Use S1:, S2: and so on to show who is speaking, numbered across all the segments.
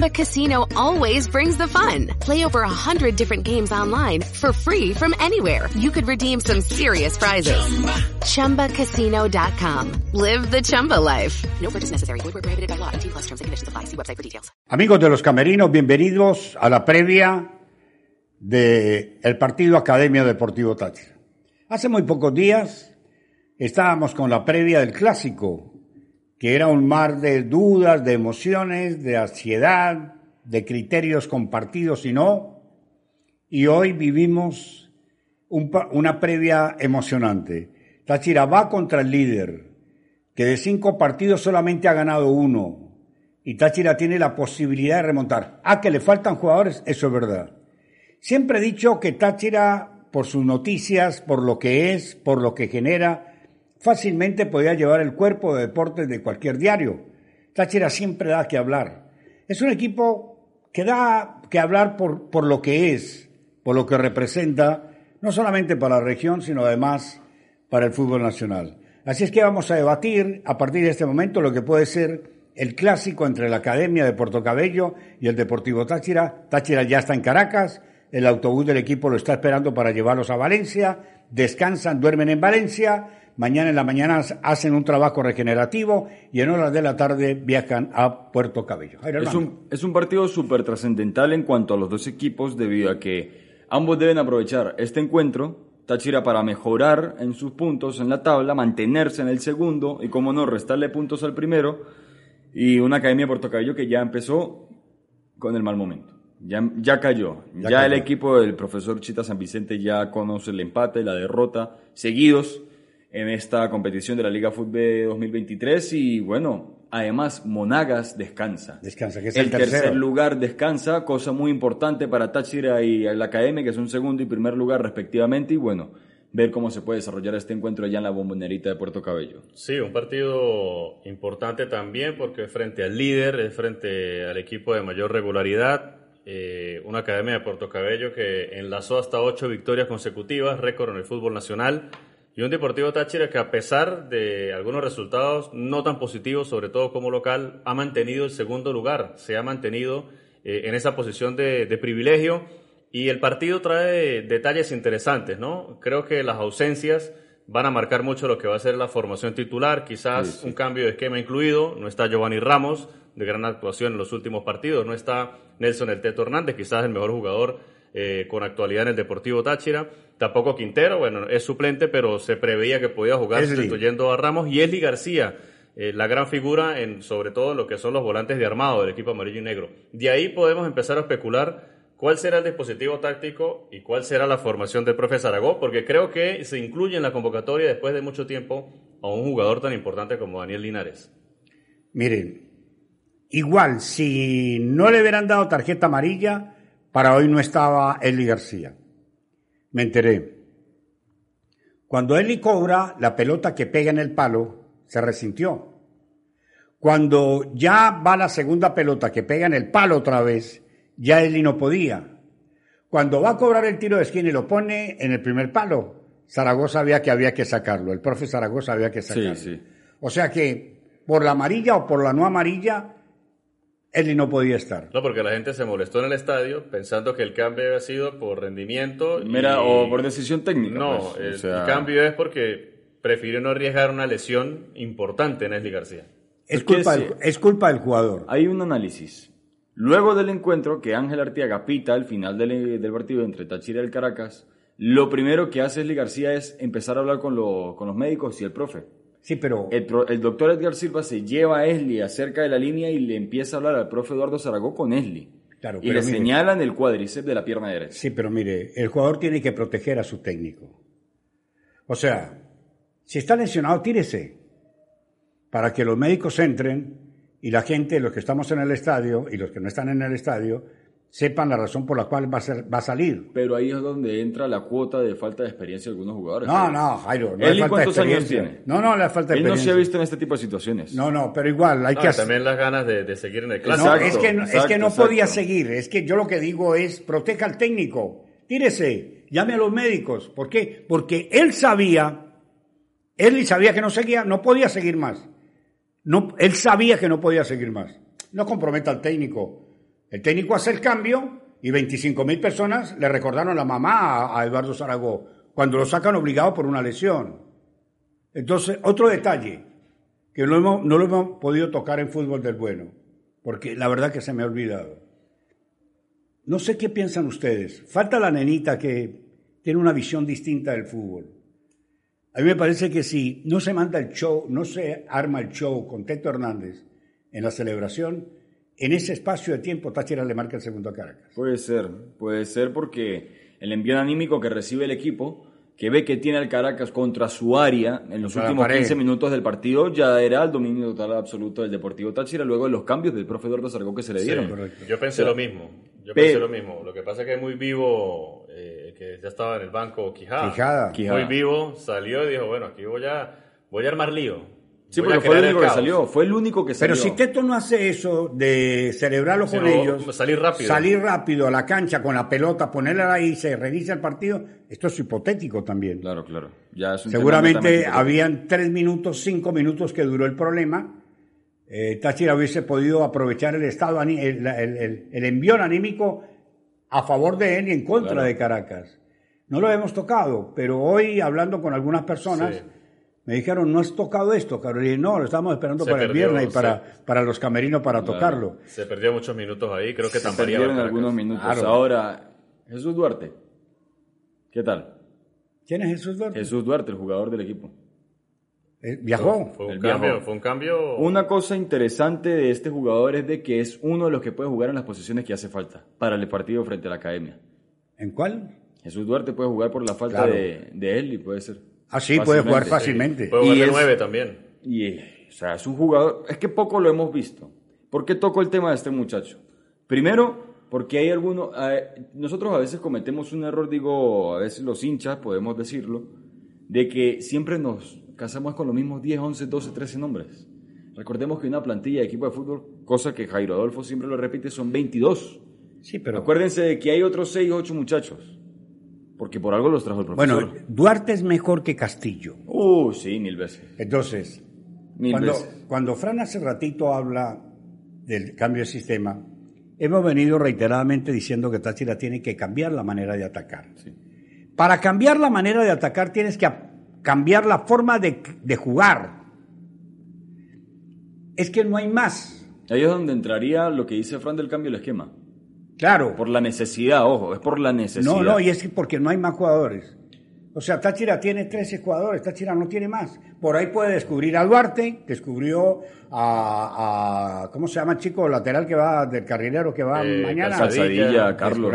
S1: Chumba Casino always brings the fun. Play over a hundred different games online for free from anywhere. You could redeem some serious prizes. Chumba. ChumbaCasino.com. Live the Chumba life. No purchase necessary. Void where prohibited by law. T plus terms and conditions apply. See website for details.
S2: Amigos de los camerinos, bienvenidos a la previa del el partido Academia Deportivo Táchira. Hace muy pocos días estábamos con la previa del clásico, que era un mar de dudas, de emociones, de ansiedad, de criterios compartidos y no. Y hoy vivimos una previa emocionante. Táchira va contra el líder, que de cinco partidos solamente ha ganado uno. Y Táchira tiene la posibilidad de remontar. Ah, que le faltan jugadores, eso es verdad. Siempre he dicho que Táchira, por sus noticias, por lo que es, por lo que genera, fácilmente podía llevar el cuerpo de deportes de cualquier diario. Táchira siempre da que hablar. Es un equipo que da que hablar por, por lo que es, por lo que representa, no solamente para la región, sino además para el fútbol nacional. Así es que vamos a debatir a partir de este momento lo que puede ser el clásico entre la Academia de Puerto Cabello y el Deportivo Táchira. Táchira ya está en Caracas, el autobús del equipo lo está esperando para llevarlos a Valencia, descansan, duermen en Valencia, mañana en la mañana hacen un trabajo regenerativo y en horas de la tarde viajan a Puerto Cabello.
S3: Es un, es un partido súper trascendental en cuanto a los dos equipos debido a que ambos deben aprovechar este encuentro, Táchira para mejorar en sus puntos en la tabla, mantenerse en el segundo y como no, restarle puntos al primero y una Academia de Puerto Cabello que ya empezó con el mal momento. Ya, ya cayó.
S2: Ya
S3: Ya, el equipo del profesor Chita San Vicente ya conoce el empate, la derrota, seguidos en esta competición de la Liga Fútbol 2023 y bueno, además Monagas descansa.
S2: Descansa, que es
S3: el,
S2: el
S3: tercer lugar descansa, cosa muy importante para Táchira y la Academia, que es un segundo y primer lugar respectivamente, y bueno, ver cómo se puede desarrollar este encuentro allá en la bombonerita de Puerto Cabello.
S4: Sí, un partido importante también porque es frente al líder, es frente al equipo de mayor regularidad, eh, una academia de Puerto Cabello que enlazó hasta ocho victorias consecutivas, récord en el fútbol nacional, y un Deportivo Táchira que a pesar de algunos resultados no tan positivos, sobre todo como local, ha mantenido el segundo lugar, se ha mantenido eh, en esa posición de, de privilegio y el partido trae detalles interesantes, ¿no? Creo que las ausencias van a marcar mucho lo que va a ser la formación titular, quizás
S3: Sí, sí.
S4: un cambio de esquema incluido, no está Giovanni Ramos, de gran actuación en los últimos partidos, no está Nelson El Teto Hernández, quizás el mejor jugador eh, con actualidad en el Deportivo Táchira, tampoco Quintero, bueno, es suplente, pero se preveía que podía jugar sustituyendo a Ramos, y Esli García, eh, la gran figura en sobre todo en lo que son los volantes de armado del equipo amarillo y negro. De ahí podemos empezar a especular cuál será el dispositivo táctico y cuál será la formación del profe Zaragoza, porque creo que se incluye en la convocatoria después de mucho tiempo a un jugador tan importante como Daniel Linares.
S2: Miren, igual, si no le hubieran dado tarjeta amarilla, para hoy no estaba Eli García. Me enteré. Cuando Eli cobra, la pelota que pega en el palo se resintió. Cuando ya va la segunda pelota que pega en el palo otra vez, ya Eli no podía. Cuando va a cobrar el tiro de esquina y lo pone en el primer palo, Zaragoza sabía que había que sacarlo. El profe Zaragoza había que sacarlo.
S3: sí.
S2: O sea que por la amarilla o por la no amarilla, Eli no podía estar.
S4: No, porque la gente se molestó en el estadio pensando que el cambio había sido por rendimiento. y-
S3: Mira, o por decisión técnica.
S4: No,
S3: pues,
S4: el,
S3: o sea,
S4: el cambio es porque prefirió no arriesgar una lesión importante en Esli García.
S2: Es culpa, del, es culpa del jugador.
S3: Hay un análisis. Luego del encuentro que Ángel Artiaga pita al final del, del partido entre Táchira y el Caracas, lo primero que hace Esli García es empezar a hablar con, lo- con los médicos y el profe.
S2: Sí, pero
S3: El, doctor Edgar Silva se lleva a Esli acerca de la línea y le empieza a hablar al profe Eduardo Zaragoza con Esli.
S2: Claro,
S3: y
S2: pero
S3: le
S2: mire.
S3: señalan el cuádriceps de la pierna derecha.
S2: sí, pero mire, el jugador tiene que proteger a su técnico. O sea, si está lesionado, tírese. Para que los médicos entren y la gente, los que estamos en el estadio y los que no están en el estadio, sepan la razón por la cual va a, ser, va a salir.
S3: Pero ahí es donde entra la cuota de falta de experiencia de algunos jugadores.
S2: No, no, Jairo, no
S3: ¿Él
S2: falta
S3: cuántos años
S2: experiencia.
S3: tiene?
S2: No, no le falta
S3: Él no
S2: experiencia.
S3: se ha visto en este tipo de situaciones.
S2: No, no, pero igual hay
S4: No,
S2: que
S4: y
S2: hacer.
S4: también las ganas de, de seguir en el
S2: No,
S4: clásico.
S3: Exacto,
S2: es que, no- es
S3: exacto,
S2: que no
S3: exacto.
S2: podía seguir. Es que yo lo que digo es, proteja al técnico. Tírese, llame a los médicos. ¿Por qué? Porque él sabía, él sabía que no seguía, no podía seguir más. No, él sabía que no podía seguir más. No comprometa al técnico. El técnico hace el cambio y 25 mil personas le recordaron la mamá a, Eduardo Zaragoza cuando lo sacan obligado por una lesión. Entonces, otro detalle que no, hemos- no lo hemos podido tocar en fútbol del bueno, porque la verdad que se me ha olvidado. No sé qué piensan ustedes. Falta la nenita que tiene una visión distinta del fútbol. A mí me parece que si no se manda el show, no se arma el show con Teto Hernández en la celebración, en ese espacio de tiempo Táchira le marca el segundo a Caracas.
S3: Puede ser, puede ser porque el envío anímico que recibe el equipo, que ve que tiene al Caracas contra su área en los últimos
S2: pared.
S3: 15 minutos del partido, ya era el dominio total absoluto del Deportivo Táchira, luego de los cambios del profe Eduardo Sargó que se le
S4: Sí,
S3: dieron.
S2: correcto.
S4: yo pensé lo mismo. Yo pensé lo mismo. Lo que pasa es que es muy vivo, eh, que ya estaba en el banco Quijada.
S2: Quijada.
S3: Quijada.
S4: Muy vivo, salió y dijo, bueno, aquí voy a, voy a armar lío.
S3: Sí, porque fue el único que
S4: caos.
S3: salió, fue el único que salió.
S2: Pero si Teto no hace eso de celebrarlo con ellos,
S4: salir rápido.
S2: salir rápido a la cancha con la pelota, ponerla ahí, se reinicia el partido, esto es hipotético también.
S3: Claro, claro. Ya es un
S2: Seguramente habían tres minutos, cinco minutos que duró el problema. Eh, Táchira hubiese podido aprovechar el estado, el, el, el- el envión anímico a favor de él y en contra
S3: Claro.
S2: de Caracas. No lo hemos tocado, pero hoy hablando con algunas personas
S4: Sí.
S2: Me dijeron, no has tocado esto, Carlos. Y dije, no, lo estamos esperando
S4: Se
S2: para el viernes y para, para los camerinos para
S3: Claro.
S2: tocarlo.
S4: Se perdió muchos minutos ahí, creo que
S3: Se
S4: tamparía
S3: perdieron
S4: Caracas.
S3: algunos minutos.
S2: Claro.
S3: Ahora, Jesús Duarte. ¿Qué tal?
S2: ¿Quién es Jesús Duarte?
S3: Jesús Duarte, el jugador del equipo.
S2: Eh, viajó.
S4: Fue un
S3: El
S4: cambio, fue un cambio.
S3: Una cosa interesante de este jugador es de que es uno de los que puede jugar en las posiciones que hace falta para el partido frente a la academia.
S2: ¿En cuál?
S3: Jesús Duarte puede jugar por la falta
S2: Claro.
S3: de, de él y puede ser.
S2: Ah, sí, puede jugar
S3: Fácilmente.
S4: Puede jugar
S3: Y
S4: de
S3: es-
S4: nueve también.
S3: Y, o sea, es un jugador, es que poco lo hemos visto. ¿Por qué toco el tema de este muchacho? Primero, porque hay algunos, eh, nosotros a veces cometemos un error, digo, a veces los hinchas, podemos decirlo, de que siempre nos casamos con los mismos 10, 11, 12, 13 nombres. Recordemos que una plantilla de equipo de fútbol, cosa que Jairo Adolfo siempre lo repite, son 22.
S2: Sí, pero...
S3: Acuérdense de que hay otros 6, 8 muchachos. Porque por algo los trajo el profesor.
S2: Bueno, Duarte es mejor que Castillo.
S3: Uh, sí, mil veces.
S2: Entonces,
S3: Mil
S2: cuando,
S3: veces.
S2: cuando Fran hace ratito habla del cambio de sistema, hemos venido reiteradamente diciendo que Táchira tiene que cambiar la manera de atacar. Para cambiar la manera de atacar tienes que cambiar la forma de, de jugar. Es que no hay más.
S3: Ahí es donde entraría lo que dice Fran del cambio del esquema.
S2: Claro.
S3: Por la necesidad, ojo, es por la necesidad.
S2: No, no, y es que porque no hay más jugadores. O sea, Táchira tiene 13 jugadores, Táchira no tiene más. Por ahí puede descubrir a Duarte, descubrió a, a- ¿cómo se llama el chico lateral que va, del carrilero que va
S4: Eh,
S2: mañana?
S3: Calzadilla, Carlos.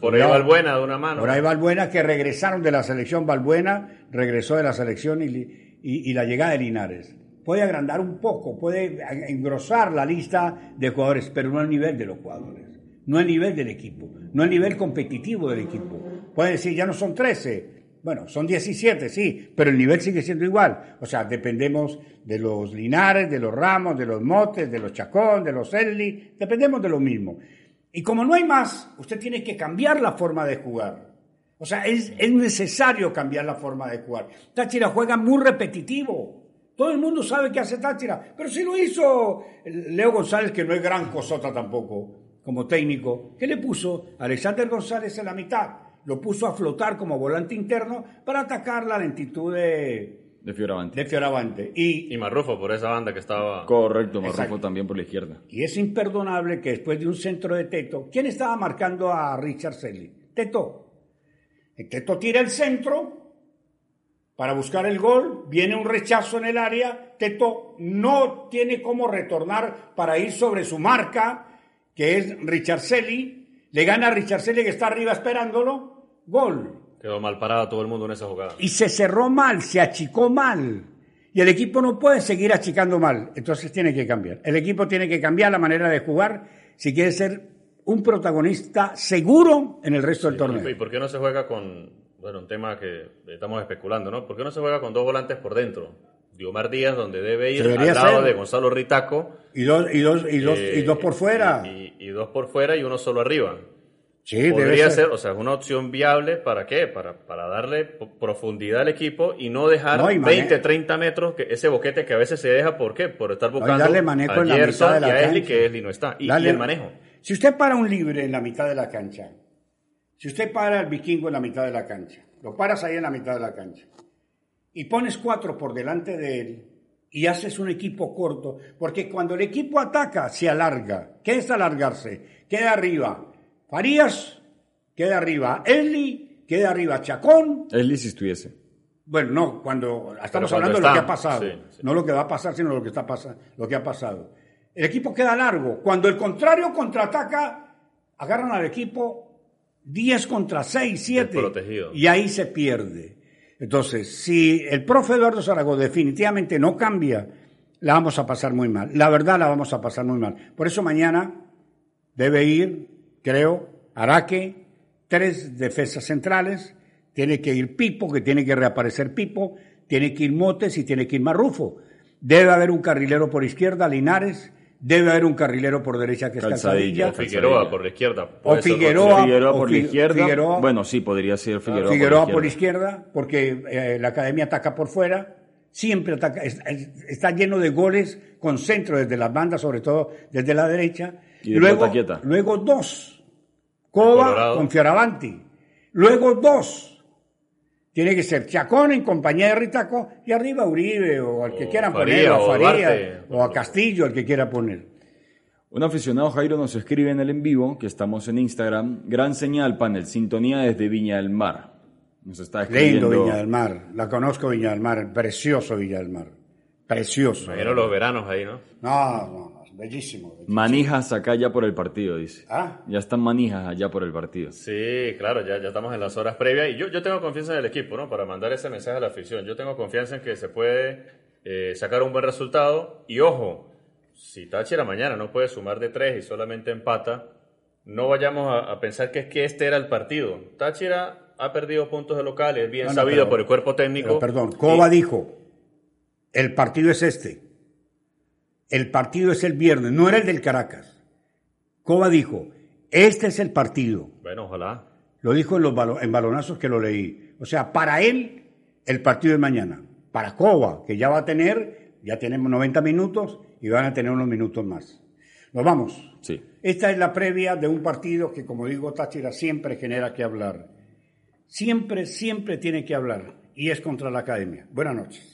S4: Por ahí Valbuena de una mano.
S2: Por ahí Valbuena que regresaron de la selección, Valbuena regresó de la selección y, y- y la llegada de Linares. Puede agrandar un poco, puede engrosar la lista de jugadores, pero no al nivel de los jugadores, no al nivel del equipo, no al nivel competitivo del equipo. Puede decir, ya no son 13, bueno, son 17, sí, pero el nivel sigue siendo igual. O sea, dependemos de los Linares, de los Ramos, de los Motes, de los Chacón, de los Elli, dependemos de lo mismo. Y como no hay más, usted tiene que cambiar la forma de jugar. O sea, es, es necesario cambiar la forma de jugar. Táchira juega muy repetitivo. Todo el mundo sabe qué hace Táchira, pero si lo hizo Leo González, que no es gran cosota tampoco, como técnico, ¿qué le puso? Alexander González en la mitad. Lo puso a flotar como volante interno para atacar la lentitud de,
S3: De Fioravante.
S2: de Fioravante. Y,
S4: Y Marrufo por esa banda que estaba.
S3: Correcto, Marrufo
S2: Exacto.
S3: también por la izquierda.
S2: y es imperdonable que después de un centro de Teto, ¿quién estaba marcando a Richard Selly? Teto. El Teto tira el centro para buscar el gol, viene un rechazo en el área, Teto no tiene cómo retornar para ir sobre su marca, que es Richard Selly, le gana a Richard Selly que está arriba esperándolo, gol.
S4: Quedó mal parado todo el mundo en esa jugada.
S2: Y se cerró mal, se achicó mal. Y el equipo no puede seguir achicando mal. Entonces tiene que cambiar. El equipo tiene que cambiar la manera de jugar si quiere ser un protagonista seguro en el resto del
S4: ¿Y
S2: torneo.
S4: por qué no se juega con, bueno, un tema que estamos especulando, ¿no? ¿Por qué no se juega con dos volantes por dentro? Diomar Díaz, donde debe ir
S2: Debería
S4: al lado
S2: ser.
S4: de Gonzalo Ritaco.
S2: Y dos, y dos, y dos,
S4: eh,
S2: y dos por fuera.
S4: Y, dos por fuera y uno solo arriba.
S2: sí, debe
S4: Podría
S2: ser.
S4: ser, o sea, es una opción viable, ¿para qué? Para, para darle profundidad al equipo y no dejar
S2: No, y mane-
S4: 20, 30 metros, que ese boquete que a veces se deja, ¿por qué? Por estar buscando
S2: darle manejo
S4: a
S2: en la mitad de la
S4: y a Esli,
S2: cancha.
S4: que Esli no está. Y, y el manejo.
S2: Si usted para un libre en la mitad de la cancha, si usted para al vikingo en la mitad de la cancha, lo paras ahí en la mitad de la cancha, y pones cuatro por delante de él, y haces un equipo corto, porque cuando el equipo ataca, se alarga. ¿Qué es alargarse? Queda arriba Farías, queda arriba Eli, queda arriba Chacón,
S3: Esli si estuviese.
S2: bueno, no, cuando estamos
S4: cuando
S2: hablando de lo que ha pasado,
S4: sí, sí.
S2: no lo que va a pasar, sino lo que está pasando, lo que ha pasado. El equipo queda largo. Cuando el contrario contraataca, agarran al equipo 10 contra 6, 7
S4: Desprotegido.
S2: y ahí se pierde. Entonces, si el profe Eduardo Zaragoza definitivamente no cambia, la vamos a pasar muy mal. La verdad la vamos a pasar muy mal. Por eso mañana debe ir, creo, Araque, tres defensas centrales, tiene que ir Pipo, que tiene que reaparecer Pipo, tiene que ir Motes y tiene que ir Marrufo. Debe haber un carrilero por izquierda, Linares, debe haber un carrilero por derecha, que es
S3: Calzadilla.
S2: Calzadilla,
S4: O Figueroa por la izquierda.
S2: O Figueroa.
S3: Figueroa por la izquierda.
S2: Figueroa-
S3: bueno, sí, podría ser Figueroa,
S2: Figueroa
S3: por la izquierda.
S2: porque eh, la academia ataca por fuera, siempre ataca, es- es- está lleno de goles con centro desde las bandas, sobre todo desde la derecha.
S3: Y de
S2: luego, luego dos, Coba con Fioravanti. Luego dos, tiene que ser Chacón en compañía de Ritaco y arriba Uribe o al que
S4: O
S2: quieran
S4: Faría,
S2: poner, o a Faría
S4: Duarte.
S2: o a Castillo, el que quiera poner.
S3: Un aficionado Jairo nos escribe en el en vivo, que estamos en Instagram. Gran señal, panel. Sintonía desde Viña del Mar. Nos está escribiendo.
S2: Lindo Viña del Mar, la conozco Viña del Mar, precioso Viña del Mar, precioso.
S4: Imagino los veranos ahí.
S2: No, no, no, bellísimo. bellísimo.
S3: Manijas acá ya por el partido, dice.
S2: Ah.
S3: Ya están manijas allá por el partido.
S4: Sí, claro, ya, ya estamos en las horas previas y yo, yo tengo confianza en el equipo, ¿no? Para mandar ese mensaje a la afición. Yo tengo confianza en que se puede eh, sacar un buen resultado y ojo, si Táchira mañana no puede sumar de tres y solamente empata, no vayamos a, a pensar que es que este era el partido. Táchira ha perdido puntos de local, es bien
S2: No, no,
S4: sabido
S2: pero-
S4: por el cuerpo técnico.
S2: Pero, perdón,
S4: Y-
S2: Coba dijo, el partido es este, el partido es el viernes, no era el del Caracas. Coba dijo, este es el partido.
S4: Bueno, ojalá.
S2: Lo dijo en, los balo- en balonazos que lo leí. O sea, para él, el partido es mañana. Para Coba, que ya va a tener, ya tenemos 90 minutos y van a tener unos minutos más. Nos vamos.
S3: Sí.
S2: Esta es la previa de un partido que, como digo, Táchira siempre genera que hablar. Siempre, siempre tiene que hablar. Y es contra la academia. Buenas noches.